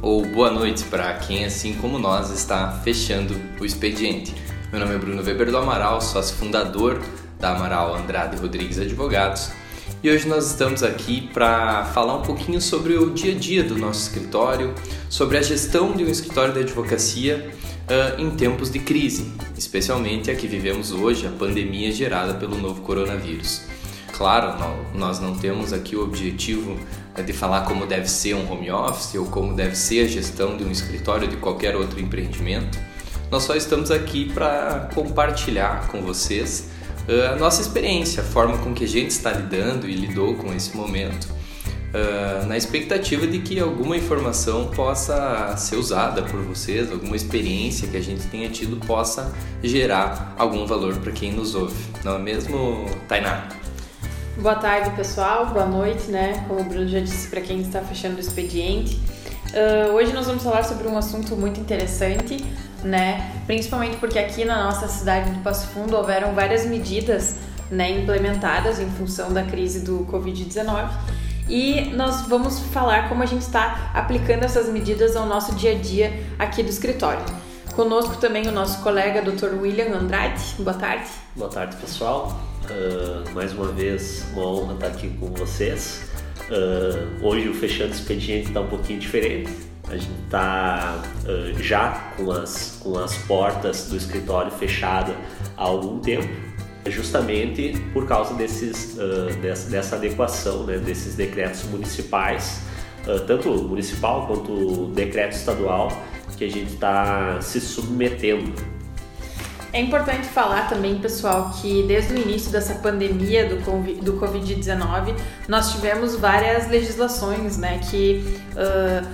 ou boa noite para quem, assim como nós, está fechando o expediente. Meu nome é Bruno Weber do Amaral, sócio fundador da Amaral Andrade Rodrigues Advogados. E hoje nós estamos aqui para falar um pouquinho sobre o dia a dia do nosso escritório, sobre a gestão de um escritório de advocacia uh, em tempos de crise, especialmente a que vivemos hoje, a pandemia gerada pelo novo coronavírus. Claro, nós não temos aqui o objetivo é de falar como deve ser um home office ou como deve ser a gestão de um escritório de qualquer outro empreendimento. Nós só estamos aqui para compartilhar com vocês a nossa experiência, a forma com que a gente está lidando e lidou com esse momento, na expectativa de que alguma informação possa ser usada por vocês, alguma experiência que a gente tenha tido possa gerar algum valor para quem nos ouve. Não é mesmo, Tainá? Boa tarde, pessoal. Boa noite, né? Como o Bruno já disse para quem está fechando o expediente. Uh, hoje nós vamos falar sobre um assunto muito interessante, né? Principalmente porque aqui na nossa cidade de Passo Fundo houveram várias medidas né, implementadas em função da crise do Covid-19 e nós vamos falar como a gente está aplicando essas medidas ao nosso dia a dia aqui do escritório. Conosco também o nosso colega Dr. William Andrade. Boa tarde. Boa tarde, pessoal. Uh, mais uma vez, uma honra estar aqui com vocês. Uh, hoje o Fechando Expediente está um pouquinho diferente. A gente está uh, já com as, com as portas do escritório fechadas há algum tempo, justamente por causa desses, dessa, dessa, adequação, né, desses decretos municipais, tanto municipal quanto decreto estadual, que a gente está se submetendo é importante falar também, pessoal, que desde o início dessa pandemia do Covid-19, nós tivemos várias legislações né, que, uh,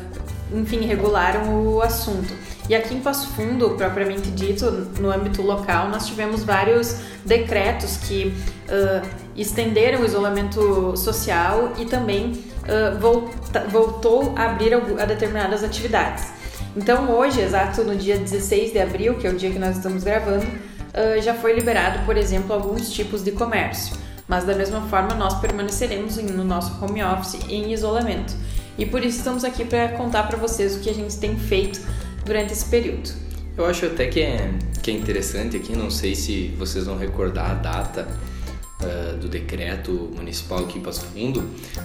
enfim, regularam o assunto. E aqui em Passo Fundo, propriamente dito, no âmbito local, nós tivemos vários decretos que uh, estenderam o isolamento social e também uh, voltou a abrir a determinadas atividades. Então hoje, exato no dia 16 de abril, que é o dia que nós estamos gravando, uh, já foi liberado, por exemplo, alguns tipos de comércio. Mas da mesma forma, nós permaneceremos no nosso home office em isolamento. E por isso estamos aqui para contar para vocês o que a gente tem feito durante esse período. Eu acho até que é, que é interessante aqui, não sei se vocês vão recordar a data uh, do decreto municipal aqui em Passo Fundo,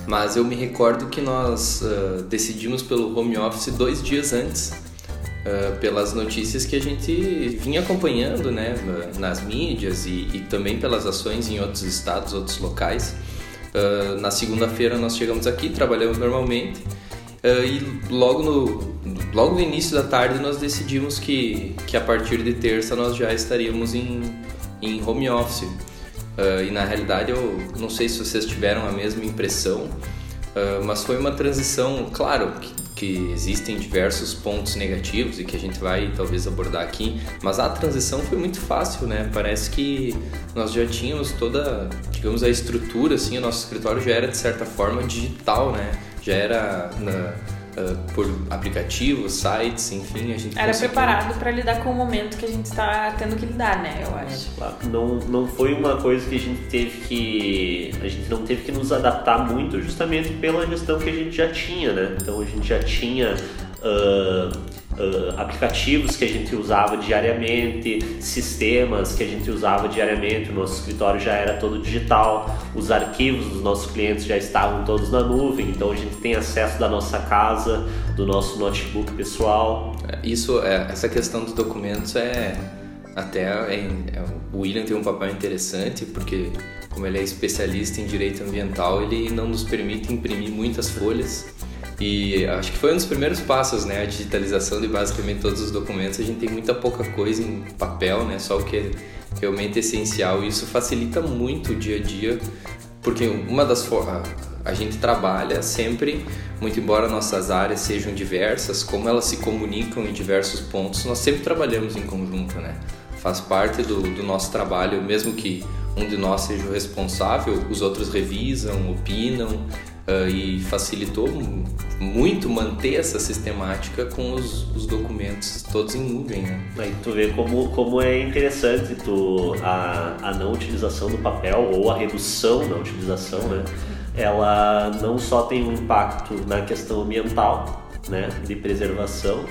mas eu me recordo que nós uh, decidimos pelo home office dois dias antes, uh, pelas notícias que a gente vinha acompanhando né, nas mídias e, e também pelas ações em outros estados, outros locais. na segunda-feira nós chegamos aqui, trabalhamos normalmente. Uh, e logo no, logo no início da tarde nós decidimos que, que a partir de terça nós já estaríamos em, em home office. Uh, e na realidade eu não sei se vocês tiveram a mesma impressão, uh, mas foi uma transição, claro, que, que, existem diversos pontos negativos e que a gente vai talvez abordar aqui, mas a transição foi muito fácil, né? Parece que nós já tínhamos toda, digamos, a estrutura, assim, o nosso escritório já era de certa forma digital, né? Já era na, uh, por aplicativos, sites, enfim, a gente era conseguiu... preparado para lidar com o momento que a gente está tendo que lidar, né? Eu acho. Não, não foi uma coisa que a gente teve que a gente não teve que nos adaptar muito, justamente pela gestão que a gente já tinha, né? Então a gente já tinha uh, aplicativos que a gente usava diariamente, sistemas que a gente usava diariamente. O nosso escritório já era todo digital, os arquivos dos nossos clientes já estavam todos na nuvem, então a gente tem acesso da nossa casa, do nosso notebook pessoal. É, isso, é, essa questão dos documentos é até é, é, o William tem um papel interessante porque como ele é especialista em direito ambiental, ele não nos permite imprimir muitas folhas e acho que foi um dos primeiros passos, né? A digitalização de basicamente todos os documentos. A gente tem muita pouca coisa em papel, né? Só o que é realmente essencial. E isso facilita muito o dia a dia, porque uma das a gente trabalha sempre, muito embora nossas áreas sejam diversas, como elas se comunicam em diversos pontos, nós sempre trabalhamos em conjunto, né? Faz parte do, do nosso trabalho, mesmo que um de nós seja o responsável, os outros revisam, opinam, Uh, e facilitou muito manter essa sistemática com os, os, documentos todos em nuvem. Né? Aí tu vê como, como é interessante tu, a, a não utilização do papel ou a redução da utilização, né? ela não só tem um impacto na questão ambiental, né, de preservação,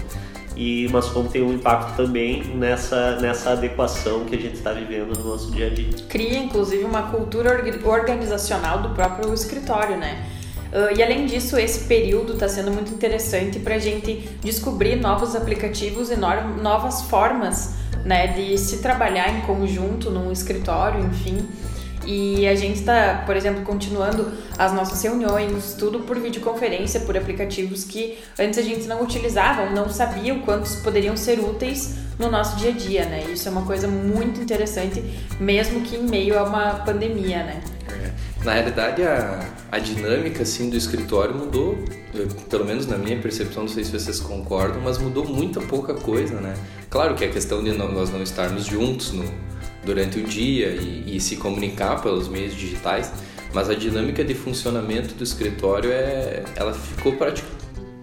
e mas como tem um impacto também nessa, nessa adequação que a gente está vivendo no nosso dia a dia. Cria inclusive uma cultura organizacional do próprio escritório, né? Uh, e além disso, esse período está sendo muito interessante para a gente descobrir novos aplicativos e no novas formas né, de se trabalhar em conjunto num escritório, enfim. E a gente está, por exemplo, continuando as nossas reuniões, tudo por videoconferência, por aplicativos que antes a gente não utilizava, não sabia o quantos poderiam ser úteis no nosso dia a dia, né? Isso é uma coisa muito interessante, mesmo que em meio a uma pandemia, né? Na realidade, a, a dinâmica assim, do escritório mudou, pelo menos na minha percepção, não sei se vocês concordam, mas mudou muita pouca coisa, né? Claro que a questão de nós não estarmos juntos no, durante o dia e, e se comunicar pelos meios digitais, mas a dinâmica de funcionamento do escritório é, ela ficou praticamente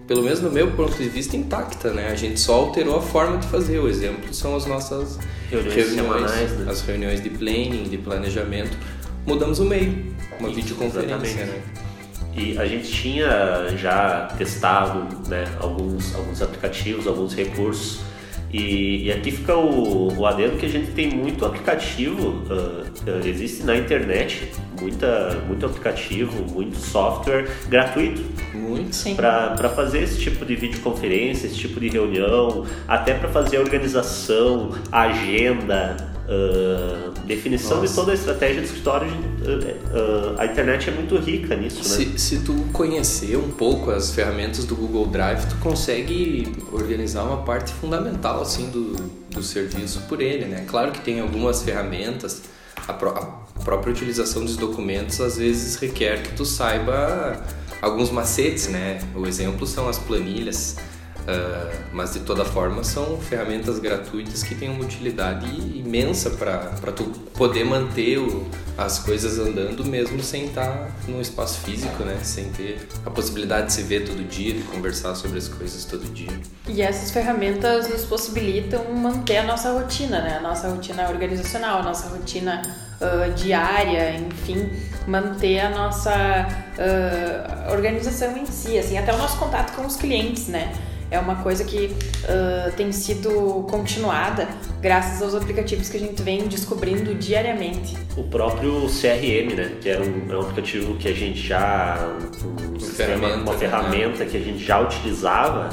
pelo menos no meu ponto de vista, intacta, né? A gente só alterou a forma de fazer. O exemplo são as nossas reuniões, reuniões né? as reuniões de planning, de planejamento. Mudamos o meio uma videoconferência, né? E a gente tinha já testado né, alguns, alguns aplicativos, alguns recursos. E, e aqui fica o, o adendo que a gente tem muito aplicativo, uh, uh, existe na internet muita, muito aplicativo, muito software gratuito. Muito. Para fazer esse tipo de videoconferência, esse tipo de reunião, até para fazer a organização, a agenda, Uh, definição Nossa. de toda a estratégia do escritório, uh, uh, a internet é muito rica nisso, se, né? Se tu conhecer um pouco as ferramentas do Google Drive, tu consegue organizar uma parte fundamental assim do, do serviço por ele, né? Claro que tem algumas ferramentas, a, pró a própria utilização dos documentos às vezes requer que tu saiba alguns macetes, né? O exemplo são as planilhas Uh, mas de toda forma são ferramentas gratuitas que têm uma utilidade imensa para tu poder manter o, as coisas andando mesmo sem estar num espaço físico, né? Sem ter a possibilidade de se ver todo dia, de conversar sobre as coisas todo dia. E essas ferramentas nos possibilitam manter a nossa rotina, né? A nossa rotina organizacional, a nossa rotina uh, diária, enfim, manter a nossa uh, organização em si, assim, até o nosso contato com os clientes, né? É uma coisa que uh, tem sido continuada graças aos aplicativos que a gente vem descobrindo diariamente. O próprio CRM, né, que é um, é um aplicativo que a gente já um sistema, uma né? ferramenta que a gente já utilizava.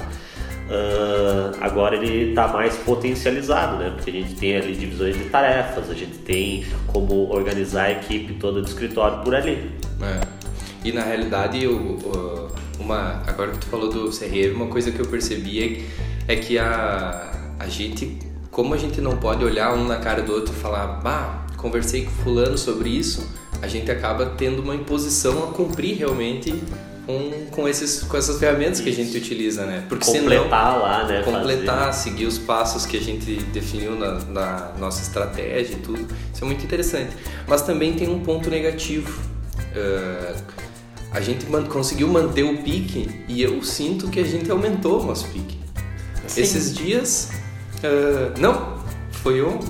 Uh, agora ele está mais potencializado, né? Porque a gente tem ali divisões de tarefas, a gente tem como organizar a equipe toda do escritório por ali. É. E na realidade, o, uma, agora que tu falou do CRM, uma coisa que eu percebi é, é que a, a gente, como a gente não pode olhar um na cara do outro e falar, bah, conversei com fulano sobre isso, a gente acaba tendo uma imposição a cumprir realmente com, com, esses, com essas ferramentas Isso. que a gente utiliza, né? Porque completar senão, lá, né? Completar, fazer. seguir os passos que a gente definiu na, na, nossa estratégia e tudo. Isso é muito interessante. Mas também tem um ponto negativo. Uh, a gente man conseguiu manter o pique e eu sinto que a gente aumentou o nosso pique. Sim. Esses dias. Uh, não, foi ontem.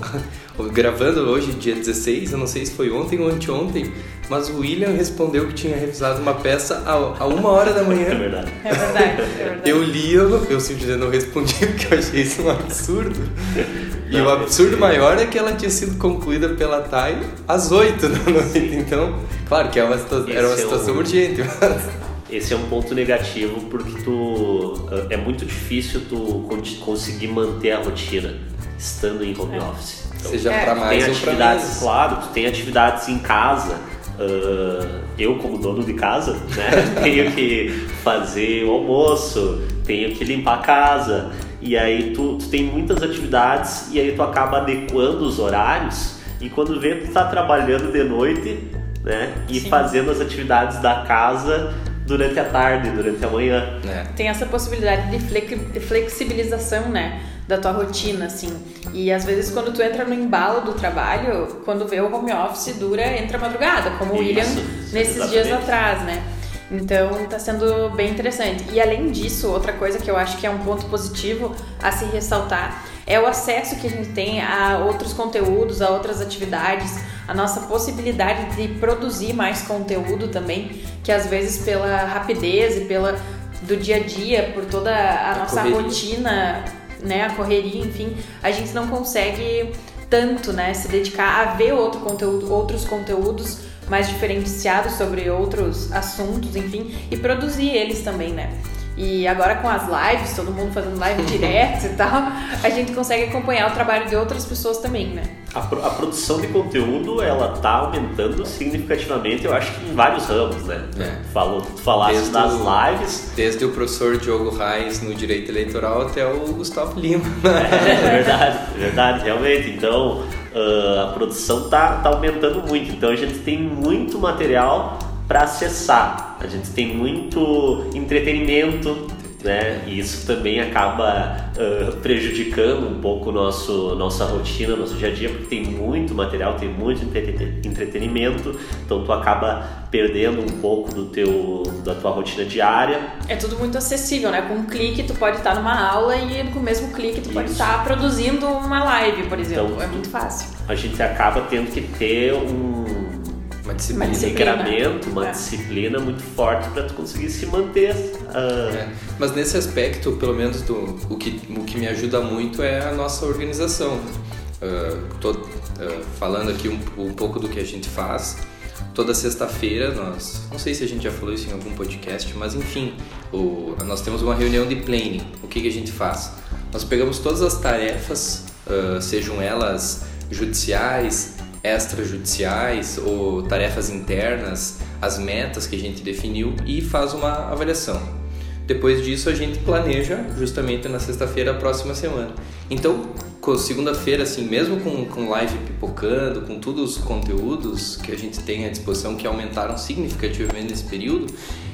Gravando hoje, dia 16, eu não sei se foi ontem ou anteontem, mas o William respondeu que tinha revisado uma peça a, a uma hora da manhã. É verdade. É verdade, é verdade. Eu li, eu, eu simplesmente não respondi porque eu achei isso um absurdo. E o absurdo maior é que ela tinha sido concluída pela TAI às 8 da noite. Então, claro que é uma era uma situação é um, urgente. Mas... Esse é um ponto negativo porque tu é muito difícil tu conseguir manter a rotina estando em home é. office. Então, Seja é. para mais tem ou atividades, claro, tu tem atividades em casa. Uh, eu como dono de casa, né, tenho que fazer o almoço, tenho que limpar a casa, e aí tu, tu, tem muitas atividades e aí tu acaba adequando os horários e quando vê tu tá trabalhando de noite né? E Sim. fazendo as atividades da casa durante a tarde, durante a manhã. É. Tem essa possibilidade de flexibilização, né? Da tua rotina, assim. E às vezes quando tu entra no embalo do trabalho, quando vê o home office dura, entra madrugada, como o William nesses exatamente. dias atrás, né? Então está sendo bem interessante. E além disso, outra coisa que eu acho que é um ponto positivo a se ressaltar é o acesso que a gente tem a outros conteúdos, a outras atividades, a nossa possibilidade de produzir mais conteúdo também, que às vezes pela rapidez e pela do dia a dia, por toda a, a nossa correria. rotina, né, a correria, enfim, a gente não consegue tanto, né, se dedicar a ver outro conteúdo, outros conteúdos mais diferenciados sobre outros assuntos, enfim, e produzir eles também, né? E agora com as lives, todo mundo fazendo live direto e tal, a gente consegue acompanhar o trabalho de outras pessoas também, né? A, a, produção de conteúdo, ela tá aumentando significativamente, eu acho que em vários ramos, né? É. Falou, tu falaste desde das o, lives. Desde o professor Diogo Reis no direito eleitoral até o Gustavo Lima. É, é verdade, é verdade, realmente. Então, uh, a produção tá, tá aumentando muito. Então, a gente tem muito material para acessar. A gente tem muito entretenimento, né? E isso também acaba uh, prejudicando um pouco nosso nossa rotina, nosso dia a dia, porque tem muito material, tem muito entretenimento, então tu acaba perdendo um pouco do teu da tua rotina diária. É tudo muito acessível, né? Com um clique tu pode estar numa aula e com o mesmo clique tu isso. pode estar produzindo uma live, por exemplo. Então, é muito fácil. A gente acaba tendo que ter um uma disciplina, uma disciplina. uma é. disciplina muito forte para tu conseguir se manter. Uh... É. Mas nesse aspecto, pelo menos do, o, que, o que me ajuda muito é a nossa organização. Uh, tô uh, falando aqui um, um pouco do que a gente faz. Toda sexta-feira nós, não sei se a gente já falou isso em algum podcast, mas enfim, o, nós temos uma reunião de planning. O que, que a gente faz? Nós pegamos todas as tarefas, uh, sejam elas judiciais, extrajudiciais ou tarefas internas, as metas que a gente definiu e faz uma avaliação. Depois disso, a gente planeja justamente na sexta-feira a próxima semana. Então, segunda-feira, assim, mesmo com, com live pipocando, com todos os conteúdos que a gente tem à disposição que aumentaram significativamente nesse período,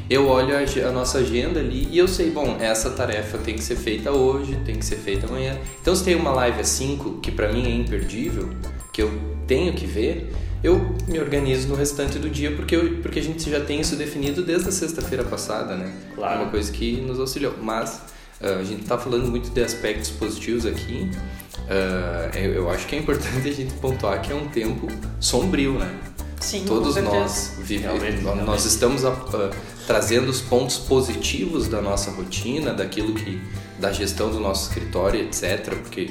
eu olho a, a, nossa agenda ali e eu sei, bom, essa tarefa tem que ser feita hoje, tem que ser feita amanhã. Então, se tem uma live às 5, que para mim é imperdível, que eu tenho que ver, eu me organizo no restante do dia porque, eu, porque a gente já tem isso definido desde a sexta-feira passada, né? Claro. É uma coisa que nos auxiliou. Mas uh, a gente está falando muito de aspectos positivos aqui. Uh, eu, eu acho que é importante a gente pontuar que é um tempo sombrio, né? Sim, Todos nós vivemos, nós estamos uh, trazendo os pontos positivos da nossa rotina, daquilo que da gestão do nosso escritório, etc, porque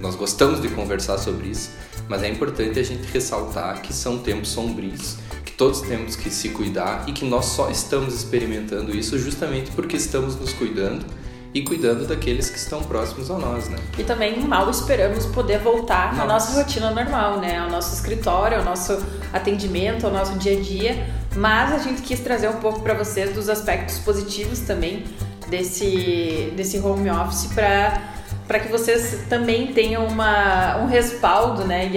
nós gostamos de conversar sobre isso, mas é importante a gente ressaltar que são tempos sombrios, que todos temos que se cuidar e que nós só estamos experimentando isso justamente porque estamos nos cuidando e cuidando daqueles que estão próximos a nós, né? E também mal esperamos poder voltar nossa. à nossa rotina normal, né? Ao nosso escritório, ao nosso atendimento, ao nosso dia a dia. Mas a gente quis trazer um pouco para vocês dos aspectos positivos também desse, desse home office para para que vocês também tenham uma, um respaldo, né?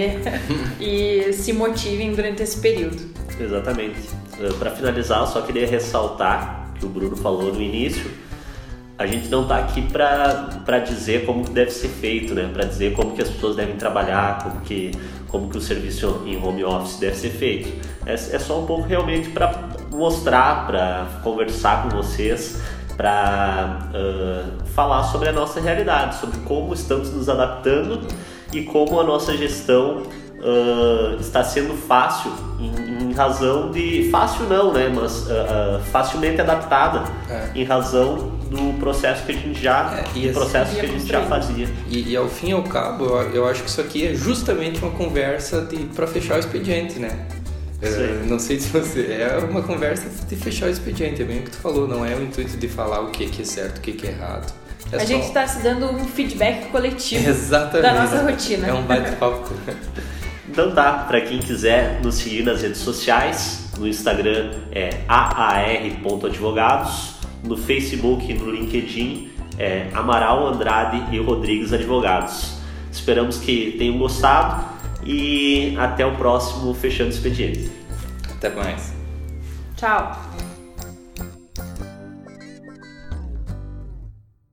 E, e se motivem durante esse período. Exatamente. Eh, para finalizar, eu só queria ressaltar que o Bruno falou no início a gente não está aqui para dizer como deve ser feito, né? Para dizer como que as pessoas devem trabalhar, como que como que o serviço em home office deve ser feito. É, é só um pouco realmente para mostrar, para conversar com vocês, para uh, falar sobre a nossa realidade, sobre como estamos nos adaptando e como a nossa gestão uh, está sendo fácil em, em, razão de fácil não, né? Mas uh, facilmente adaptada é. em razão do processo que a gente já é, e processo que a gente já fazia. E, e, ao fim e ao cabo, eu, eu acho que isso aqui é justamente uma conversa para fechar o expediente, né? É, não sei se você. É uma conversa de fechar o expediente, é bem o que tu falou, não é o intuito de falar o que, que é certo, o que, que é errado. É a só... gente está se dando um feedback coletivo Exatamente. da nossa rotina. É um bate-papo. então tá, para quem quiser nos seguir nas redes sociais, no Instagram é aar.advogados no Facebook e no LinkedIn é Amaral Andrade e Rodrigues Advogados. Esperamos que tenham gostado e até o próximo Fechando Expediente. Até mais. Tchau.